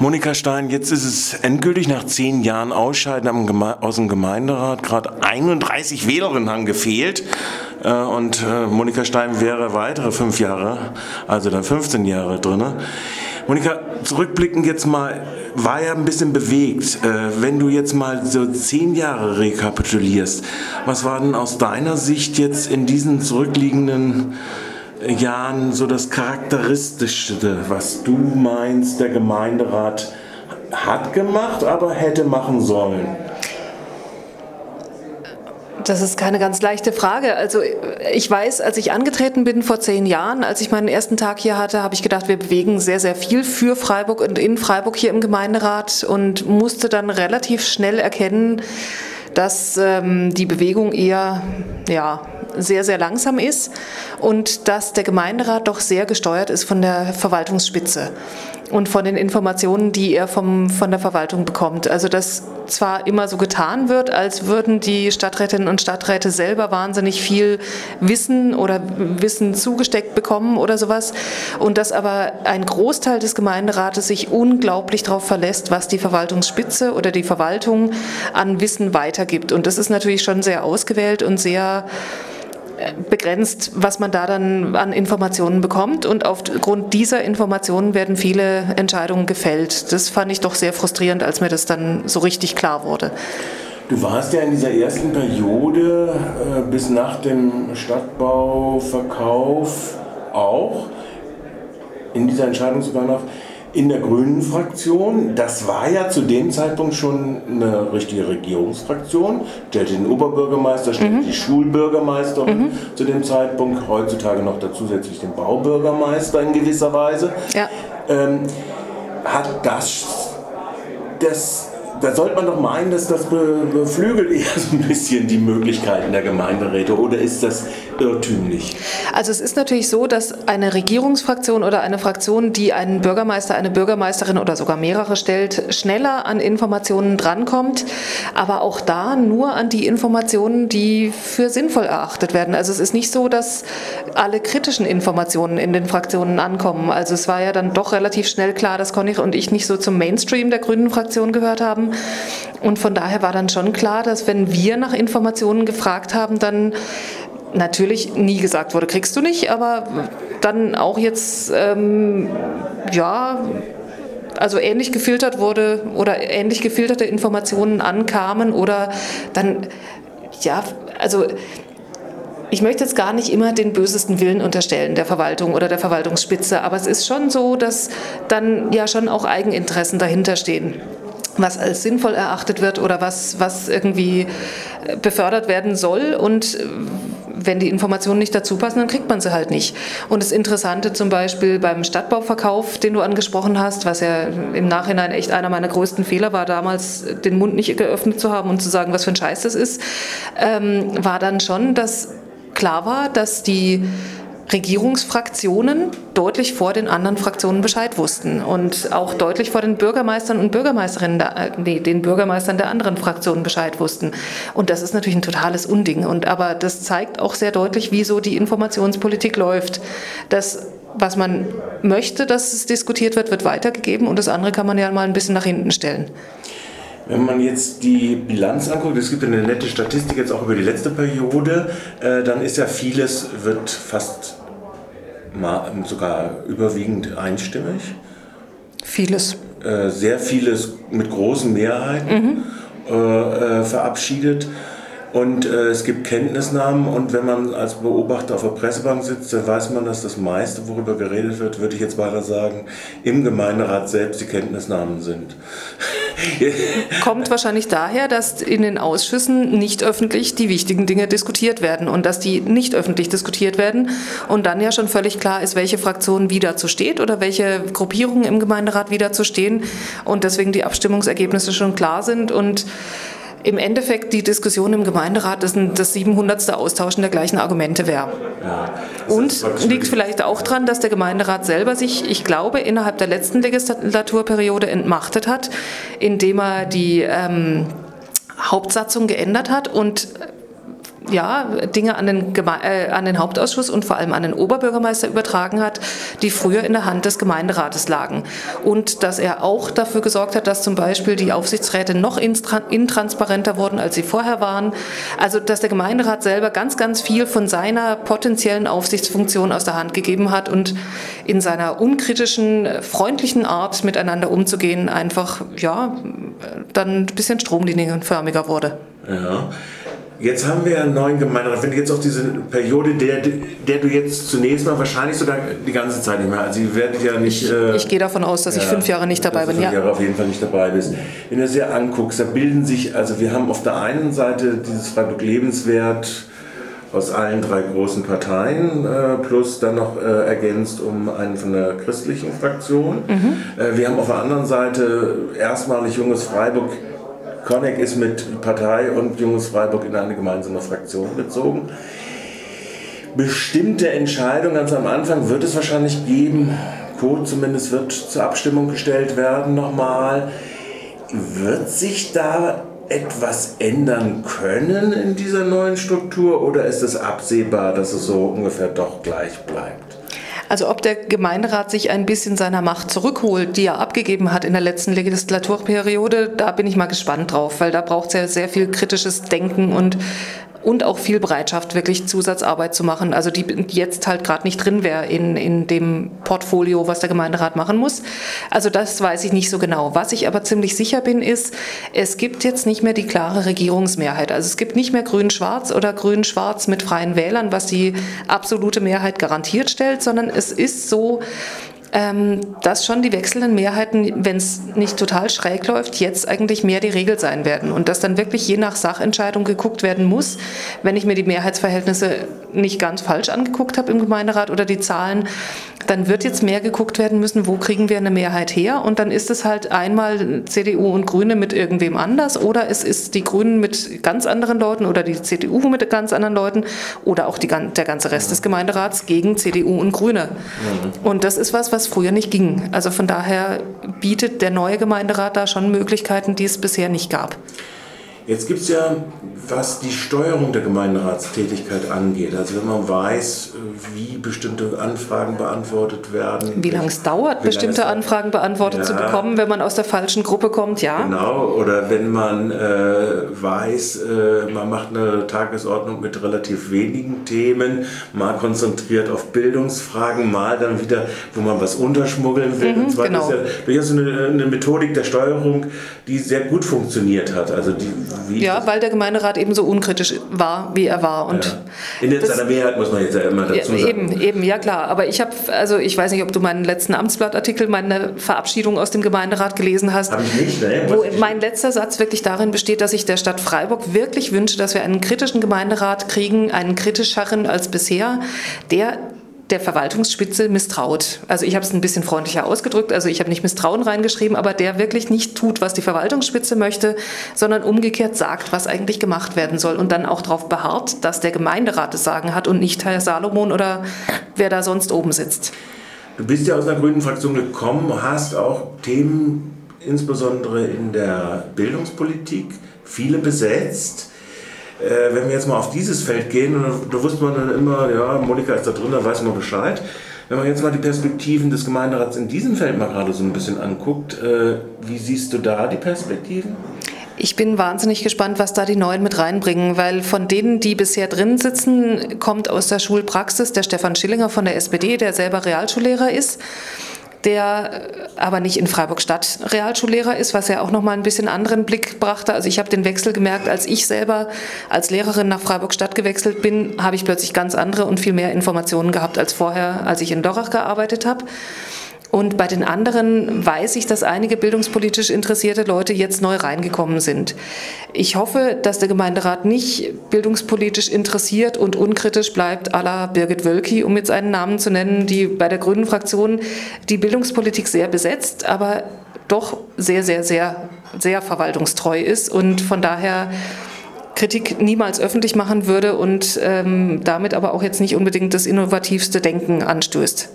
Monika Stein, jetzt ist es endgültig nach zehn Jahren Ausscheiden aus dem Gemeinderat. Gerade 31 Wählerinnen haben gefehlt. Äh, und äh, Monika Stein wäre weitere fünf Jahre, also dann 15 Jahre drin. Monika, zurückblickend jetzt mal, war ja ein bisschen bewegt. Äh, wenn du jetzt mal so zehn Jahre rekapitulierst, was war denn aus deiner Sicht jetzt in diesen zurückliegenden Jahren so das Charakteristischste, was du meinst, der Gemeinderat hat gemacht, aber hätte machen sollen? Das ist keine ganz leichte Frage. Also ich weiß, als ich angetreten bin vor zehn Jahren, als ich meinen ersten Tag hier hatte, habe ich gedacht, wir bewegen sehr, sehr viel für Freiburg und in Freiburg hier im Gemeinderat und musste dann relativ schnell erkennen, dass ähm, die Bewegung eher ja, sehr, sehr langsam ist und dass der Gemeinderat doch sehr gesteuert ist von der Verwaltungsspitze und von den Informationen, die er vom, von der Verwaltung bekommt. Also dass zwar immer so getan wird, als würden die Stadträtinnen und Stadträte selber wahnsinnig viel Wissen oder Wissen zugesteckt bekommen oder sowas und dass aber ein Großteil des Gemeinderates sich unglaublich darauf verlässt, was die Verwaltungsspitze oder die Verwaltung an Wissen weitergibt. Und das ist natürlich schon sehr ausgewählt und sehr begrenzt, was man da dann an Informationen bekommt. Und aufgrund dieser Informationen werden viele Entscheidungen gefällt. Das fand ich doch sehr frustrierend, als mir das dann so richtig klar wurde. Du warst ja in dieser ersten Periode äh, bis nach dem Stadtbauverkauf auch in dieser Entscheidungsübernahme in der Grünen Fraktion. Das war ja zu dem Zeitpunkt schon eine richtige Regierungsfraktion. Stellte den Oberbürgermeister, stellte mhm. die Schulbürgermeisterin mhm. zu dem Zeitpunkt, heutzutage noch dazu zusätzlich den Baubürgermeister in gewisser Weise. Ja. Ähm, hat das das da sollte man doch meinen, dass das beflügelt eher so ein bisschen die Möglichkeiten der Gemeinderäte oder ist das irrtümlich? Also es ist natürlich so, dass eine Regierungsfraktion oder eine Fraktion, die einen Bürgermeister, eine Bürgermeisterin oder sogar mehrere stellt, schneller an Informationen drankommt, aber auch da nur an die Informationen, die für sinnvoll erachtet werden. Also es ist nicht so, dass alle kritischen Informationen in den Fraktionen ankommen. Also es war ja dann doch relativ schnell klar, dass Conny und ich nicht so zum Mainstream der Grünen Fraktion gehört haben und von daher war dann schon klar, dass wenn wir nach Informationen gefragt haben, dann natürlich nie gesagt wurde, kriegst du nicht, aber dann auch jetzt, ähm, ja, also ähnlich gefiltert wurde oder ähnlich gefilterte Informationen ankamen oder dann, ja, also ich möchte jetzt gar nicht immer den bösesten Willen unterstellen der Verwaltung oder der Verwaltungsspitze, aber es ist schon so, dass dann ja schon auch Eigeninteressen dahinter stehen was als sinnvoll erachtet wird oder was, was irgendwie äh, befördert werden soll. Und äh, wenn die Informationen nicht dazu passen, dann kriegt man sie halt nicht. Und das Interessante zum Beispiel beim Stadtbauverkauf, den du angesprochen hast, was ja im Nachhinein echt einer meiner größten Fehler war, damals den Mund nicht geöffnet zu haben und zu sagen, was für ein Scheiß das ist, ähm, war dann schon, dass klar war, dass die Regierungsfraktionen deutlich vor den anderen Fraktionen Bescheid wussten und auch deutlich vor den Bürgermeistern und Bürgermeisterinnen, der, äh, nee, den Bürgermeistern der anderen Fraktionen Bescheid wussten. Und das ist natürlich ein totales Unding. Und aber das zeigt auch sehr deutlich, wieso die Informationspolitik läuft. Das was man möchte, dass es diskutiert wird, wird weitergegeben und das andere kann man ja mal ein bisschen nach hinten stellen. Wenn man jetzt die Bilanz anguckt, es gibt eine nette Statistik jetzt auch über die letzte Periode, äh, dann ist ja vieles, wird fast sogar überwiegend einstimmig. Vieles. Äh, sehr vieles mit großen Mehrheiten mhm. Äh, verabschiedet. Und äh, es gibt Kenntnisnahmen und wenn man als Beobachter auf der Pressebank sitzt, dann weiß man, dass das meiste, worüber geredet wird, würde ich jetzt weiter sagen, im Gemeinderat selbst die Kenntnisnahmen sind. Kommt wahrscheinlich daher, dass in den Ausschüssen nicht öffentlich die wichtigen Dinge diskutiert werden und dass die nicht öffentlich diskutiert werden und dann ja schon völlig klar ist, welche Fraktion wie dazu steht oder welche Gruppierungen im Gemeinderat wie dazu stehen und deswegen die Abstimmungsergebnisse schon klar sind und im Endeffekt die Diskussion im Gemeinderat das, das 700. Austauschen der gleichen Argumente wäre. Ja, und liegt vielleicht auch daran, dass der Gemeinderat selber sich, ich glaube, innerhalb der letzten Legislaturperiode entmachtet hat, indem er die ähm, Hauptsatzung geändert hat und ja, Dinge an den, äh, an den Hauptausschuss und vor allem an den Oberbürgermeister übertragen hat, die früher in der Hand des Gemeinderates lagen. Und dass er auch dafür gesorgt hat, dass zum Beispiel die Aufsichtsräte noch intransparenter wurden, als sie vorher waren. Also dass der Gemeinderat selber ganz, ganz viel von seiner potenziellen Aufsichtsfunktion aus der Hand gegeben hat und in seiner unkritischen, freundlichen Art miteinander umzugehen einfach ja, dann ein bisschen stromlinienförmiger wurde. Ja. Jetzt haben wir einen neuen Gemeinderat. Wenn du jetzt auf diese Periode, der, der du jetzt zunächst mal wahrscheinlich sogar die ganze Zeit nicht mehr, also ihr werdet ja nicht... Ich, äh, ich gehe davon aus, dass ja, ich fünf Jahre nicht dabei bin. Fünf ja. Jahre auf jeden Fall nicht dabei bist. Wenn du das ja anguckst, da bilden sich, also wir haben auf der einen Seite dieses Freiburg Lebenswert aus allen drei großen Parteien, äh, plus dann noch äh, ergänzt um einen von der christlichen Fraktion. Mhm. Äh, wir haben auf der anderen Seite erstmalig Junges Freiburg Conneck ist mit Partei und Junges Freiburg in eine gemeinsame Fraktion bezogen. Bestimmte Entscheidungen ganz am Anfang wird es wahrscheinlich geben. Code zumindest wird zur Abstimmung gestellt werden nochmal. Wird sich da etwas ändern können in dieser neuen Struktur oder ist es absehbar, dass es so ungefähr doch gleich bleibt? Also ob der Gemeinderat sich ein bisschen seiner Macht zurückholt, die er abgegeben hat in der letzten Legislaturperiode, da bin ich mal gespannt drauf, weil da braucht es ja sehr viel kritisches Denken und und auch viel Bereitschaft, wirklich Zusatzarbeit zu machen, also die jetzt halt gerade nicht drin wäre in, in dem Portfolio, was der Gemeinderat machen muss. Also das weiß ich nicht so genau. Was ich aber ziemlich sicher bin, ist, es gibt jetzt nicht mehr die klare Regierungsmehrheit. Also es gibt nicht mehr Grün-Schwarz oder Grün-Schwarz mit freien Wählern, was die absolute Mehrheit garantiert stellt, sondern es ist so, ähm, dass schon die wechselnden Mehrheiten, wenn es nicht total schräg läuft, jetzt eigentlich mehr die Regel sein werden. Und dass dann wirklich je nach Sachentscheidung geguckt werden muss, wenn ich mir die Mehrheitsverhältnisse nicht ganz falsch angeguckt habe im Gemeinderat oder die Zahlen, dann wird jetzt mehr geguckt werden müssen, wo kriegen wir eine Mehrheit her? Und dann ist es halt einmal CDU und Grüne mit irgendwem anders oder es ist die Grünen mit ganz anderen Leuten oder die CDU mit ganz anderen Leuten oder auch die, der ganze Rest des Gemeinderats gegen CDU und Grüne. Und das ist was, was früher nicht ging. Also von daher bietet der neue Gemeinderat da schon Möglichkeiten, die es bisher nicht gab. Jetzt gibt es ja, was die Steuerung der Gemeinderatstätigkeit angeht, also wenn man weiß, wie bestimmte Anfragen beantwortet werden. Wie lange es dauert, bestimmte. Anfragen beantwortet ja. zu bekommen, wenn man aus der falschen Gruppe kommt, ja. Genau, oder wenn man äh, weiß, äh, man macht eine Tagesordnung mit relativ wenigen Themen, mal konzentriert auf Bildungsfragen, mal dann wieder, wo man was unterschmuggeln will. Mhm, Und zwar genau. ist ja durchaus eine, eine Methodik der Steuerung, die sehr gut funktioniert hat. Also die ja, weil der Gemeinderat eben so unkritisch war, wie er war. Und ja. In seiner Mehrheit muss man jetzt ja immer dazu sagen. Eben, eben, ja klar. Aber ich habe, also ich weiß nicht, ob du meinen letzten Amtsblattartikel, meine Verabschiedung aus dem Gemeinderat gelesen hast. Habe ich nicht, ne? Wo mein letzter Satz wirklich darin besteht, dass ich der Stadt Freiburg wirklich wünsche, dass wir einen kritischen Gemeinderat kriegen, einen kritischeren als bisher, der der Verwaltungsspitze misstraut. Also ich habe es ein bisschen freundlicher ausgedrückt, also ich habe nicht Misstrauen reingeschrieben, aber der wirklich nicht tut, was die Verwaltungsspitze möchte, sondern umgekehrt sagt, was eigentlich gemacht werden soll und dann auch darauf beharrt, dass der Gemeinderat es sagen hat und nicht Herr Salomon oder wer da sonst oben sitzt. Du bist ja aus einer grünen Fraktion gekommen, hast auch Themen insbesondere in der Bildungspolitik viele besetzt. Äh, wenn wir jetzt mal auf dieses Feld gehen, da wusste man dann immer, ja, Monika ist da drin, da weiß man Bescheid. Wenn man jetzt mal die Perspektiven des Gemeinderats in diesem Feld mal gerade so ein bisschen anguckt, äh, wie siehst du da die Perspektiven? Ich bin wahnsinnig gespannt, was da die Neuen mit reinbringen, weil von denen, die bisher drin sitzen, kommt aus der Schulpraxis der Stefan Schillinger von der SPD, der selber Realschullehrer ist der äh, aber nicht in Freiburg-Stadt Realschullehrer ist, was ja auch nochmal ein bisschen anderen Blick brachte. Also ich habe den Wechsel gemerkt, als ich selber als Lehrerin nach Freiburg-Stadt gewechselt bin, habe ich plötzlich ganz andere und viel mehr Informationen gehabt als vorher, als ich in Dorach gearbeitet habe. Und bei den anderen weiß ich, dass einige bildungspolitisch interessierte Leute jetzt neu reingekommen sind. Ich hoffe, dass der Gemeinderat nicht bildungspolitisch interessiert und unkritisch bleibt, à la Birgit Wölki, um jetzt einen Namen zu nennen, die bei der Grünen Fraktion die Bildungspolitik sehr besetzt, aber doch sehr, sehr, sehr, sehr verwaltungstreu ist und von daher Kritik niemals öffentlich machen würde und ähm, damit aber auch jetzt nicht unbedingt das innovativste Denken anstößt.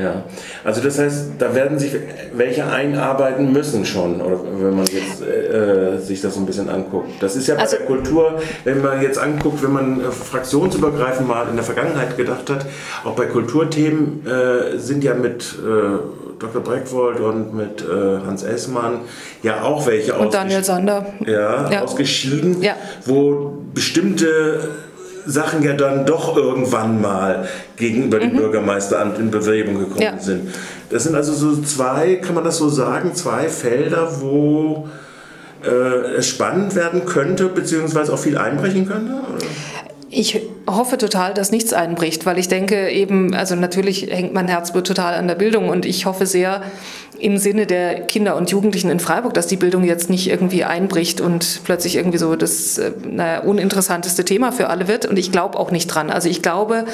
Ja, also das heißt, da werden sich welche einarbeiten müssen schon, oder wenn man jetzt äh, sich das so ein bisschen anguckt. Das ist ja bei also, der Kultur, wenn man jetzt anguckt, wenn man äh, fraktionsübergreifend mal in der Vergangenheit gedacht hat, auch bei Kulturthemen äh, sind ja mit äh, Dr. Breckwold und mit äh, Hans Essmann ja auch welche und Daniel Sander. Ja, ja. ausgeschieden, ja. wo bestimmte Sachen ja dann doch irgendwann mal gegenüber mhm. dem Bürgermeisteramt in Bewegung gekommen ja. sind. Das sind also so zwei, kann man das so sagen, zwei Felder, wo äh, es spannend werden könnte, beziehungsweise auch viel einbrechen könnte? Oder? Ich hoffe total, dass nichts einbricht, weil ich denke eben, also natürlich hängt mein Herz total an der Bildung und ich hoffe sehr im Sinne der Kinder und Jugendlichen in Freiburg, dass die Bildung jetzt nicht irgendwie einbricht und plötzlich irgendwie so das äh, naja, uninteressanteste Thema für alle wird. Und ich glaube auch nicht dran. Also ich glaube,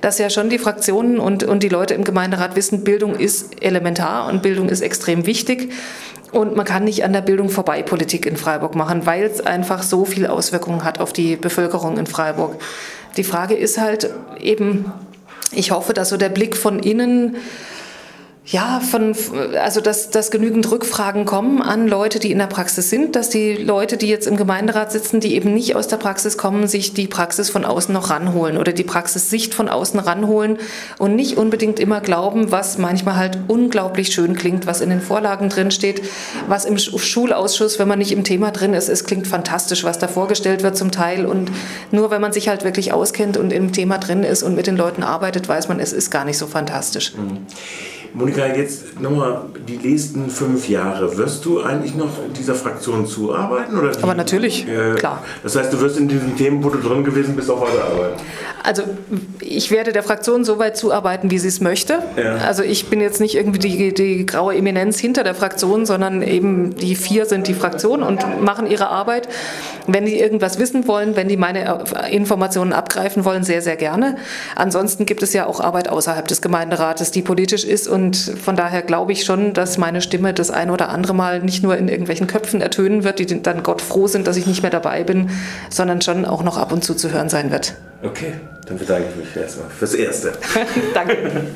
dass ja schon die Fraktionen und, und die Leute im Gemeinderat wissen, Bildung ist elementar und Bildung ist extrem wichtig. Und man kann nicht an der Bildung vorbei Politik in Freiburg machen, weil es einfach so viele Auswirkungen hat auf die Bevölkerung in Freiburg. Die Frage ist halt eben, ich hoffe, dass so der Blick von innen ja, von, also dass, dass genügend Rückfragen kommen an Leute, die in der Praxis sind, dass die Leute, die jetzt im Gemeinderat sitzen, die eben nicht aus der Praxis kommen, sich die Praxis von außen noch ranholen oder die Praxissicht von außen ranholen und nicht unbedingt immer glauben, was manchmal halt unglaublich schön klingt, was in den Vorlagen drin steht, was im Schulausschuss, wenn man nicht im Thema drin ist, es klingt fantastisch, was da vorgestellt wird zum Teil und nur wenn man sich halt wirklich auskennt und im Thema drin ist und mit den Leuten arbeitet, weiß man, es ist gar nicht so fantastisch. Mhm. Monika, jetzt nochmal die nächsten fünf Jahre. Wirst du eigentlich noch dieser Fraktion zuarbeiten? Oder Aber natürlich, äh, klar. Das heißt, du wirst in diesen Themen, wo du drin gewesen bist, auch weiterarbeiten? Also ich werde der Fraktion so weit zuarbeiten, wie sie es möchte. Ja. Also ich bin jetzt nicht irgendwie die, die graue Eminenz hinter der Fraktion, sondern eben die vier sind die Fraktion und machen ihre Arbeit. Wenn die irgendwas wissen wollen, wenn die meine Informationen abgreifen wollen, sehr, sehr gerne. Ansonsten gibt es ja auch Arbeit außerhalb des Gemeinderates, die politisch ist und von daher glaube ich schon, dass meine Stimme das ein oder andere Mal nicht nur in irgendwelchen Köpfen ertönen wird, die dann Gott froh sind, dass ich nicht mehr dabei bin, sondern schon auch noch ab und zu zu hören sein wird. Okay, dann bedanke ich mich erstmal fürs Erste. Danke.